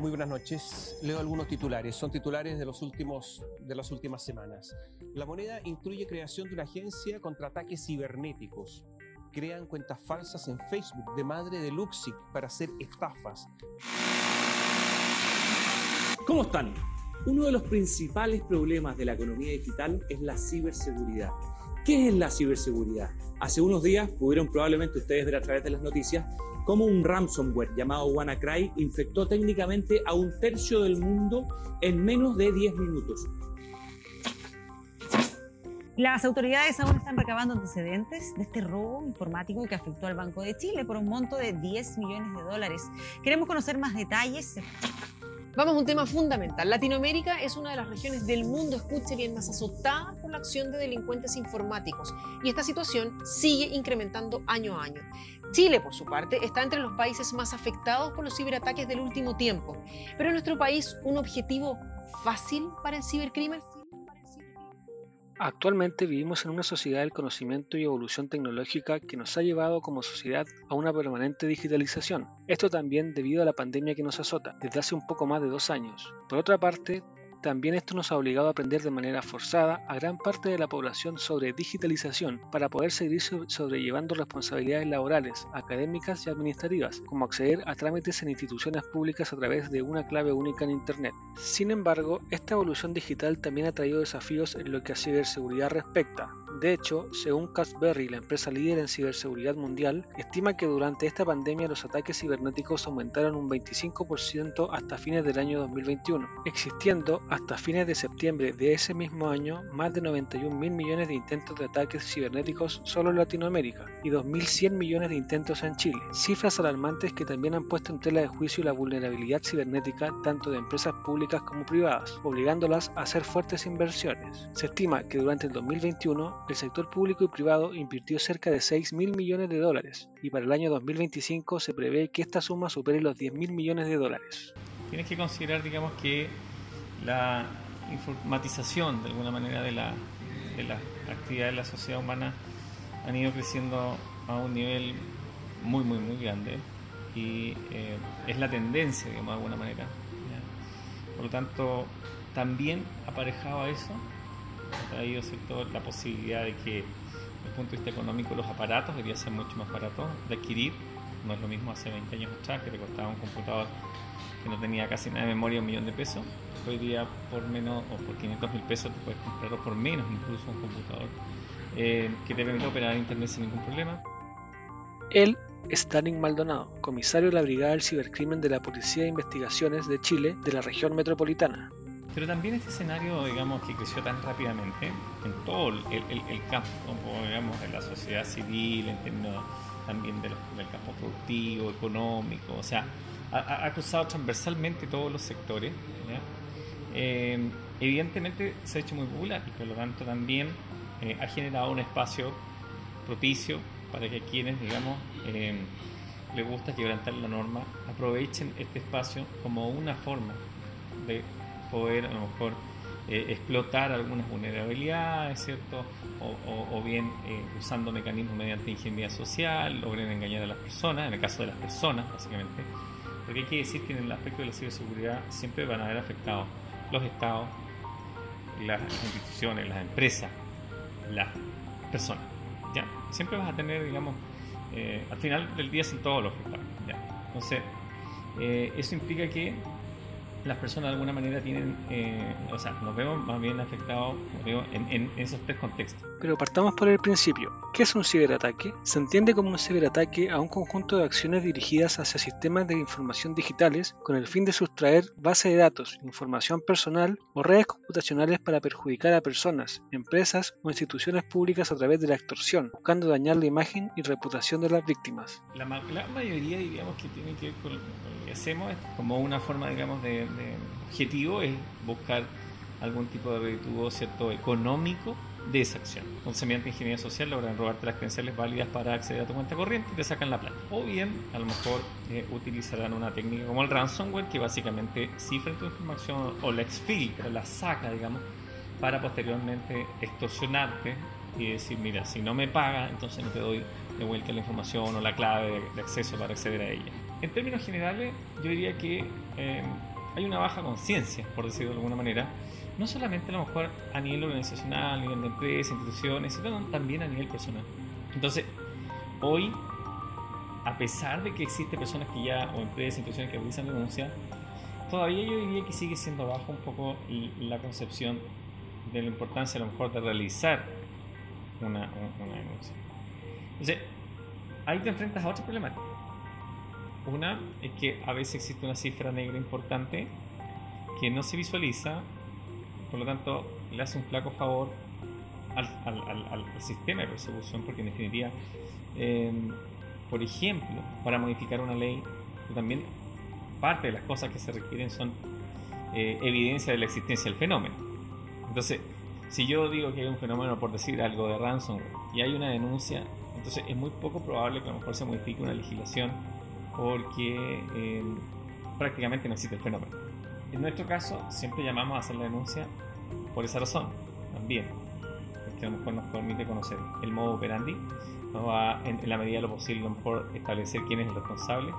Muy buenas noches. Leo algunos titulares. Son titulares de, los últimos, de las últimas semanas. La moneda incluye creación de una agencia contra ataques cibernéticos. Crean cuentas falsas en Facebook de madre de Luxic para hacer estafas. ¿Cómo están? Uno de los principales problemas de la economía digital es la ciberseguridad. ¿Qué es la ciberseguridad? Hace unos días pudieron probablemente ustedes ver a través de las noticias cómo un ransomware llamado WannaCry infectó técnicamente a un tercio del mundo en menos de 10 minutos. Las autoridades aún están recabando antecedentes de este robo informático que afectó al Banco de Chile por un monto de 10 millones de dólares. Queremos conocer más detalles. Vamos a un tema fundamental. Latinoamérica es una de las regiones del mundo, escuche bien, más azotada por la acción de delincuentes informáticos y esta situación sigue incrementando año a año. Chile, por su parte, está entre los países más afectados por los ciberataques del último tiempo. Pero en nuestro país, un objetivo fácil para el cibercrimen. Actualmente vivimos en una sociedad del conocimiento y evolución tecnológica que nos ha llevado como sociedad a una permanente digitalización. Esto también debido a la pandemia que nos azota desde hace un poco más de dos años. Por otra parte, también esto nos ha obligado a aprender de manera forzada a gran parte de la población sobre digitalización para poder seguir sobrellevando responsabilidades laborales, académicas y administrativas, como acceder a trámites en instituciones públicas a través de una clave única en Internet. Sin embargo, esta evolución digital también ha traído desafíos en lo que a ciberseguridad respecta. De hecho, según Casberry, la empresa líder en ciberseguridad mundial, estima que durante esta pandemia los ataques cibernéticos aumentaron un 25% hasta fines del año 2021, existiendo hasta fines de septiembre de ese mismo año más de 91 mil millones de intentos de ataques cibernéticos solo en Latinoamérica y 2.100 millones de intentos en Chile. Cifras alarmantes que también han puesto en tela de juicio la vulnerabilidad cibernética tanto de empresas públicas como privadas, obligándolas a hacer fuertes inversiones. Se estima que durante el 2021 el sector público y privado invirtió cerca de 6 mil millones de dólares y para el año 2025 se prevé que esta suma supere los 10 mil millones de dólares. Tienes que considerar, digamos, que la informatización de alguna manera de la, de actividad de la sociedad humana han ido creciendo a un nivel muy, muy, muy grande y eh, es la tendencia, digamos, de alguna manera. Por lo tanto, también aparejado a eso, ha traído ¿cierto? la posibilidad de que, desde el punto de vista económico, los aparatos deberían ser mucho más baratos de adquirir. No es lo mismo hace 20 años atrás que te costaba un computador que no tenía casi nada de memoria un millón de pesos hoy día por menos o por 500 mil pesos te puedes comprar por menos incluso un computador eh, que te permite operar internet sin ningún problema. Él es Maldonado, comisario de la Brigada del Cibercrimen de la Policía de Investigaciones de Chile de la región metropolitana. Pero también este escenario, digamos, que creció tan rápidamente en todo el, el, campo, como, digamos, de la sociedad civil, en términos también del campo productivo, económico, o sea, ha, ha cruzado transversalmente todos los sectores. Eh, evidentemente se ha hecho muy popular y por lo tanto también eh, ha generado un espacio propicio para que quienes, digamos, eh, les gusta quebrantar la norma, aprovechen este espacio como una forma de poder a lo mejor explotar algunas vulnerabilidades, ¿cierto? O, bien usando mecanismos mediante ingeniería social, logren engañar a las personas, en el caso de las personas, básicamente. Porque hay que decir que en el aspecto de la ciberseguridad siempre van a haber afectados los estados, las instituciones, las empresas, las personas. ¿ya? Siempre vas a tener, digamos, eh, al final del día son todos los afectados. ¿ya? Entonces, eh, eso implica que las personas de alguna manera tienen, eh, o sea, nos vemos más bien afectados en, esos tres contextos. Pero partamos por el principio. ¿Qué es un ciberataque? Se entiende como un ciberataque a un conjunto de acciones dirigidas hacia sistemas de información digitales con el fin de sustraer bases de datos, información personal o redes computacionales para perjudicar a personas, empresas o instituciones públicas a través de la extorsión, buscando dañar la imagen y reputación de las víctimas. La, mayoría, diríamos, que tiene que ver con lo que hacemos es como una forma, digamos, de objetivo es buscar algún tipo de retuvo cierto económico de esa acción. Entonces, ingeniería social logran robarte las credenciales válidas para acceder a tu cuenta corriente y te sacan la plata. O bien, a lo mejor eh, utilizarán una técnica como el ransomware que básicamente cifra tu información o la exfiltra, la saca, digamos, para posteriormente extorsionarte y decir, mira, si no me paga, entonces no te doy de vuelta la información o la clave de, acceso para acceder a ella. En términos generales, yo diría que eh, hay una baja conciencia, por decirlo de alguna manera, no solamente a lo mejor a nivel organizacional, a nivel de empresas, instituciones, sino también a nivel personal. Entonces, hoy, a pesar de que existen personas que ya, o empresas, instituciones que utilizan denuncia, todavía yo diría que sigue siendo bajo un poco la concepción de la importancia a lo mejor de realizar una, una denuncia. Entonces, ahí te enfrentas a otro problema. Una es que a veces existe una cifra negra importante que no se visualiza, por lo tanto le hace un flaco favor al, sistema de persecución, porque en definitiva, em, por ejemplo, para modificar una ley, también parte de las cosas que se requieren son eh, evidencia de la existencia del fenómeno. Entonces, si yo digo que hay un fenómeno, por decir algo de ransomware, y hay una denuncia, entonces es muy poco probable que a lo mejor se modifique una legislación porque eh, prácticamente no existe el fenómeno. En nuestro caso, siempre llamamos a hacer la denuncia por esa razón, también, porque a lo mejor nos permite conocer el modo operandi, nos va en, la medida de lo posible mejor establecer quién es el responsable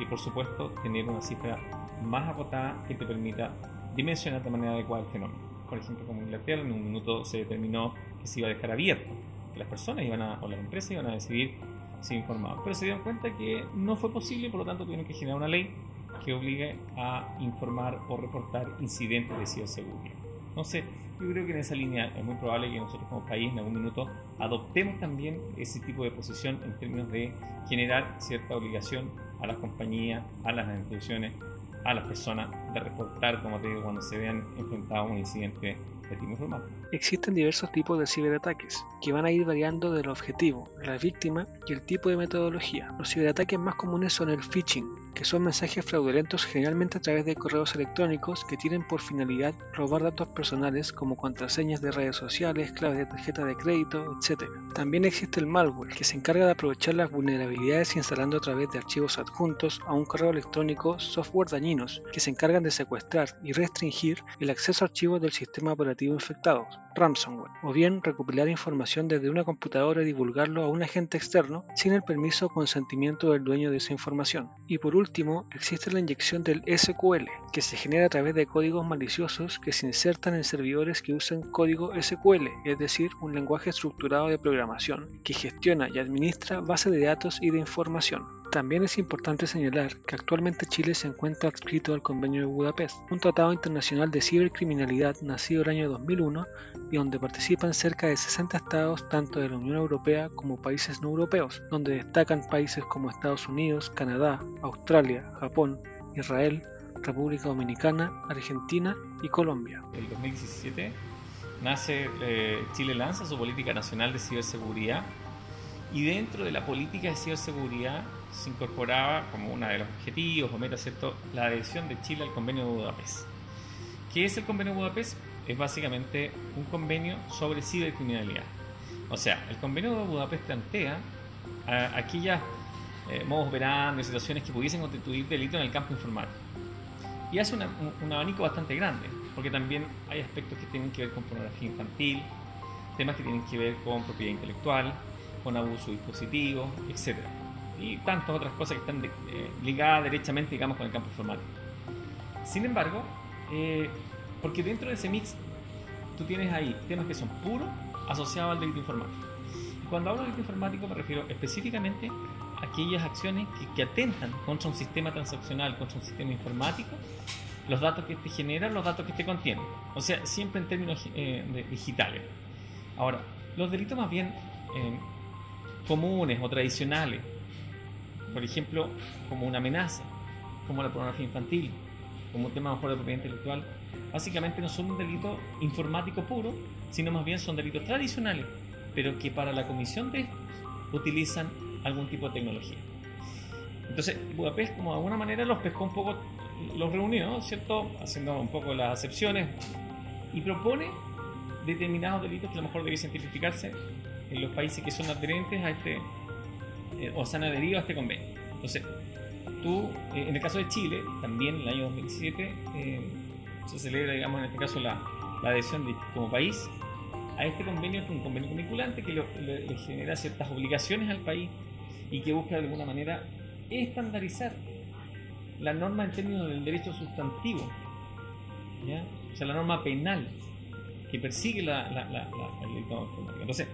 y por supuesto tener una cifra más acotada que te permita dimensionar de manera adecuada el fenómeno. Por ejemplo, como en Inglaterra, en un minuto se determinó que se iba a dejar abierto, que las personas iban a, o las empresas iban a decidir se informaban. Pero se dieron cuenta que no fue posible, por lo tanto tuvieron que generar una ley que obligue a informar o reportar incidentes de ciberseguridad. Entonces, yo creo que en esa línea es muy probable que nosotros como país en algún minuto adoptemos también ese tipo de posición en términos de generar cierta obligación a las compañías, a las instituciones, a las personas de reportar, como te digo, cuando se vean enfrentados a un incidente Existen diversos tipos de ciberataques, que van a ir variando del objetivo, la víctima y el tipo de metodología. Los ciberataques más comunes son el phishing, que son mensajes fraudulentos generalmente a través de correos electrónicos que tienen por finalidad robar datos personales como contraseñas de redes sociales, claves de tarjeta de crédito, etc. También existe el malware, que se encarga de aprovechar las vulnerabilidades instalando a través de archivos adjuntos a un correo electrónico software dañinos que se encargan de secuestrar y restringir el acceso a archivos del sistema operativo infectados, ransomware, o bien recopilar información desde una computadora y divulgarlo a un agente externo sin el permiso o consentimiento del dueño de esa información. Y por último, existe la inyección del SQL, que se genera a través de códigos maliciosos que se insertan en servidores que usan código SQL, es decir, un lenguaje estructurado de programación, que gestiona y administra bases de datos y de información. También es importante señalar que actualmente Chile se encuentra adscrito al Convenio de Budapest, un tratado internacional de cibercriminalidad nacido el año 2001 y donde participan cerca de 60 estados tanto de la Unión Europea como países no europeos, donde destacan países como Estados Unidos, Canadá, Australia, Japón, Israel, República Dominicana, Argentina y Colombia. El 2017 nace, eh, Chile lanza su política nacional de ciberseguridad y dentro de la política de ciberseguridad se incorporaba como uno de los objetivos o metas, ¿cierto?, la adhesión de Chile al convenio de Budapest. ¿Qué es el convenio de Budapest? Es básicamente un convenio sobre cibercriminalidad. O sea, el convenio de Budapest plantea aquellas eh, modos operandi, situaciones que pudiesen constituir delito en el campo informático. Y hace un, abanico bastante grande, porque también hay aspectos que tienen que ver con pornografía infantil, temas que tienen que ver con propiedad intelectual, con abuso dispositivo, etc y tantas otras cosas que están eh, ligadas derechamente, digamos, con el campo informático. Sin embargo, eh, porque dentro de ese mix tú tienes ahí temas que son puros asociados al delito informático. Cuando hablo de delito informático me refiero específicamente a aquellas acciones que, atentan contra un sistema transaccional, contra un sistema informático, los datos que te generan, los datos que te contienen. O sea, siempre en términos eh, digitales. Ahora, los delitos más bien comunes o tradicionales por ejemplo, como una amenaza, como la pornografía infantil, como un tema mejor de propiedad intelectual, básicamente no son un delito informático puro, sino más bien son delitos tradicionales, pero que para la comisión de estos utilizan algún tipo de tecnología. Entonces, Budapest, como de alguna manera, los pescó un poco, los reunió, ¿cierto? Haciendo un poco las acepciones y propone determinados delitos que a lo mejor debiesen identificarse en los países que son adherentes a este eh, o se han adherido a este convenio. Entonces, tú, eh, en el caso de Chile, también en el año 2017 eh, se celebra, digamos, en este caso la, la adhesión de, como país a este convenio, que es un convenio vinculante que le, genera ciertas obligaciones al país y que busca de alguna manera estandarizar la norma en términos del derecho sustantivo, ¿ya? o sea, la norma penal que persigue la, la, la, delito informático. Entonces,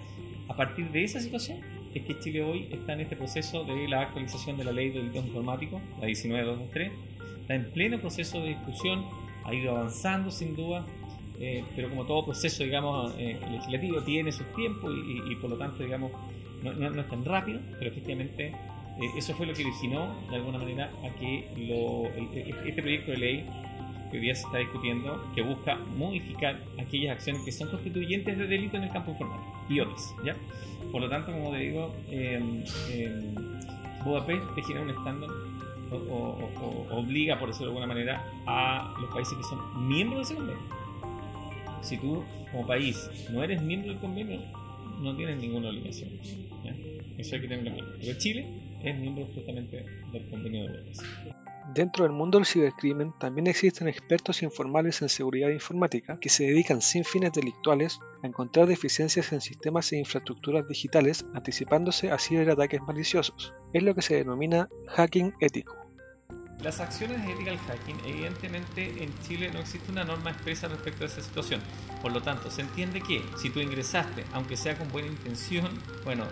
a partir de esa situación es que Chile hoy está en este proceso de la actualización de la ley de delitos informáticos, la 19223, está en pleno proceso de discusión, ha ido avanzando sin duda, eh, pero como todo proceso, digamos, eh, legislativo tiene sus tiempos y, por lo tanto, digamos, no, no, es tan rápido, pero efectivamente eh, eso fue lo que originó de alguna manera a que lo, este proyecto de ley que hoy día se está discutiendo, que busca modificar aquellas acciones que son constituyentes de delito en el campo informático y otras, ¿ya? Por lo tanto, como te digo, eh, eh, Budapest te genera un estándar o, obliga, por decirlo de alguna manera, a los países que son miembros de ese convenio. Si tú, como país, no eres miembro del convenio, no tienes ninguna obligación. Eso hay que tenerlo claro. Pero Chile es miembro justamente del convenio de Budapest. Dentro del mundo del cibercrimen también existen expertos informales en seguridad informática que se dedican sin fines delictuales a encontrar deficiencias en sistemas e infraestructuras digitales anticipándose a ciberataques maliciosos. Es lo que se denomina hacking ético. Las acciones de ethical hacking, evidentemente en Chile no existe una norma expresa respecto a esa situación. Por lo tanto, se entiende que si tú ingresaste, aunque sea con buena intención, bueno,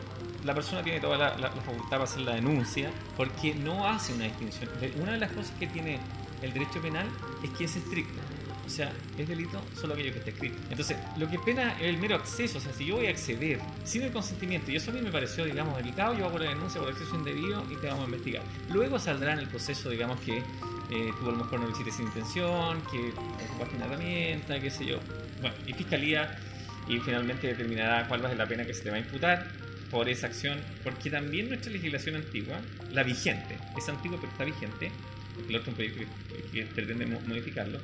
la persona tiene toda la, la, facultad para hacer la denuncia porque no hace una distinción. Una de las cosas que tiene el derecho penal es que es estricto. O sea, es delito solo aquello que está escrito. Entonces, lo que pena es el mero acceso. O sea, si yo voy a acceder sin el consentimiento, y eso a mí me pareció, digamos, delicado, yo hago la denuncia por acceso indebido y te vamos a investigar. Luego saldrá en el proceso, digamos, que eh, tú a lo mejor no lo hiciste sin intención, que ocupaste una herramienta, qué sé yo. Bueno, y fiscalía, y finalmente determinará cuál va a ser la pena que se te va a imputar por esa acción, porque también nuestra legislación antigua, la vigente, es antigua pero está vigente, el otro proyecto que, pretende modificarlo,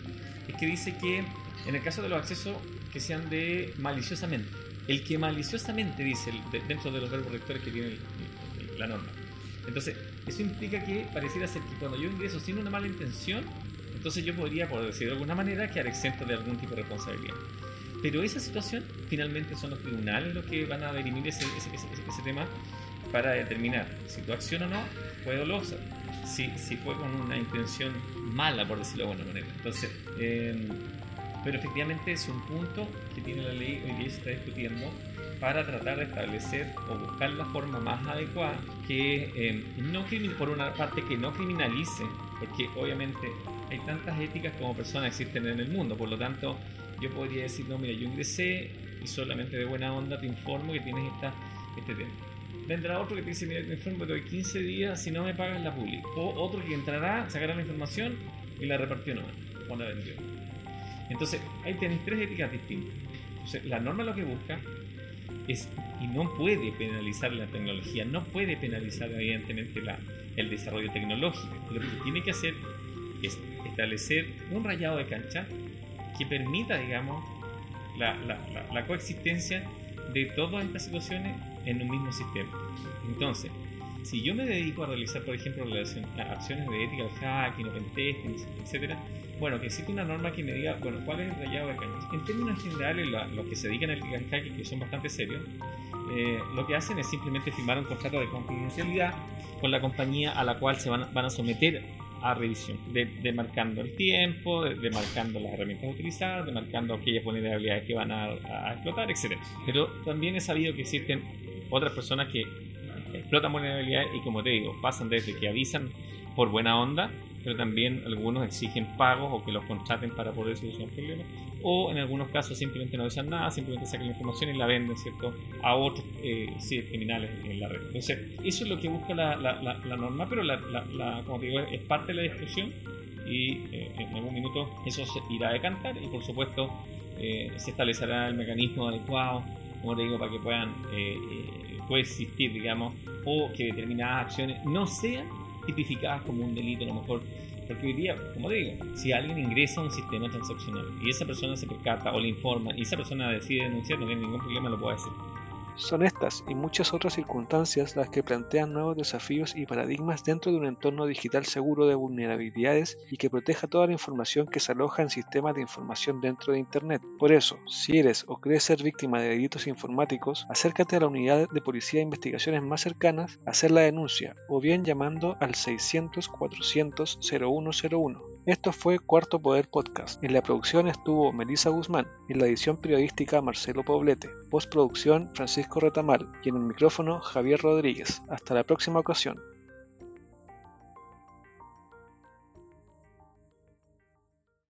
es que dice que en el caso de los accesos que sean de maliciosamente, el que maliciosamente dice dentro de los verbos rectores que tiene la norma. Entonces, eso implica que pareciera ser que cuando yo ingreso sin una mala intención, entonces yo podría, por decirlo de alguna manera, quedar exento de algún tipo de responsabilidad. Pero esa situación finalmente son los tribunales los que van a dirimir ese, ese, tema para determinar si tu acción o no fue dolosa, si, si fue con una intención mala, por decirlo de alguna manera. Entonces, em, pero efectivamente es un punto que tiene la ley hoy día se está discutiendo para tratar de establecer o buscar la forma más adecuada que em, no por una parte que no criminalice, porque obviamente hay tantas éticas como personas existen en el mundo, por lo tanto yo podría decir, no, mira, yo ingresé y solamente de buena onda te informo que tienes esta, este tema. Vendrá otro que te dice, mira, te informo que doy 15 días si no me pagas la pública. O otro que entrará, sacará la información y la repartió nomás, o la vendió. Entonces, ahí tenéis tres éticas distintas. Entonces, la norma lo que busca es, y no puede penalizar la tecnología, no puede penalizar evidentemente la, el desarrollo tecnológico. Lo que tiene que hacer es establecer un rayado de cancha que permita, digamos, la, la, la, coexistencia de todas estas situaciones en un mismo sistema. Entonces, si yo me dedico a realizar, por ejemplo, acciones de ética, hacking, open testing, etcétera, bueno, que existe una norma que me diga, bueno, cuál es el rayado de cancha. En términos generales, los que se dedican al hacking, que son bastante serios, eh, lo que hacen es simplemente firmar un contrato de confidencialidad con la compañía a la cual se van, van a someter a revisión, de, marcando el tiempo, de, marcando las herramientas utilizadas, de marcando aquellas vulnerabilidades que van a, explotar, etc. Pero también he sabido que existen otras personas que explotan vulnerabilidades y como te digo, pasan desde que avisan por buena onda pero también algunos exigen pagos o que los contraten para poder solucionar problemas, o en algunos casos simplemente no dicen nada, simplemente sacan la información y la venden ¿cierto? a otros eh, criminales en la red. Entonces, eso es lo que busca la, la, la, norma, pero la, como digo, es parte de la discusión y eh, en algún minuto eso se irá a decantar y por supuesto eh, se establecerá el mecanismo adecuado, como te digo, para que puedan eh, coexistir, digamos, o que determinadas acciones no sean tipificadas como un delito a lo mejor. Porque hoy día, como digo, si alguien ingresa a un sistema transaccional y esa persona se percata o le informa y esa persona decide denunciar, no tiene ningún problema, lo puede hacer. Son estas y muchas otras circunstancias las que plantean nuevos desafíos y paradigmas dentro de un entorno digital seguro de vulnerabilidades y que proteja toda la información que se aloja en sistemas de información dentro de Internet. Por eso, si eres o crees ser víctima de delitos informáticos, acércate a la unidad de policía de investigaciones más cercanas a hacer la denuncia o bien llamando al 600 400 0101. Esto fue Cuarto Poder Podcast. En la producción estuvo Melissa Guzmán, en la edición periodística Marcelo Poblete, postproducción Francisco Retamal y en el micrófono Javier Rodríguez. Hasta la próxima ocasión.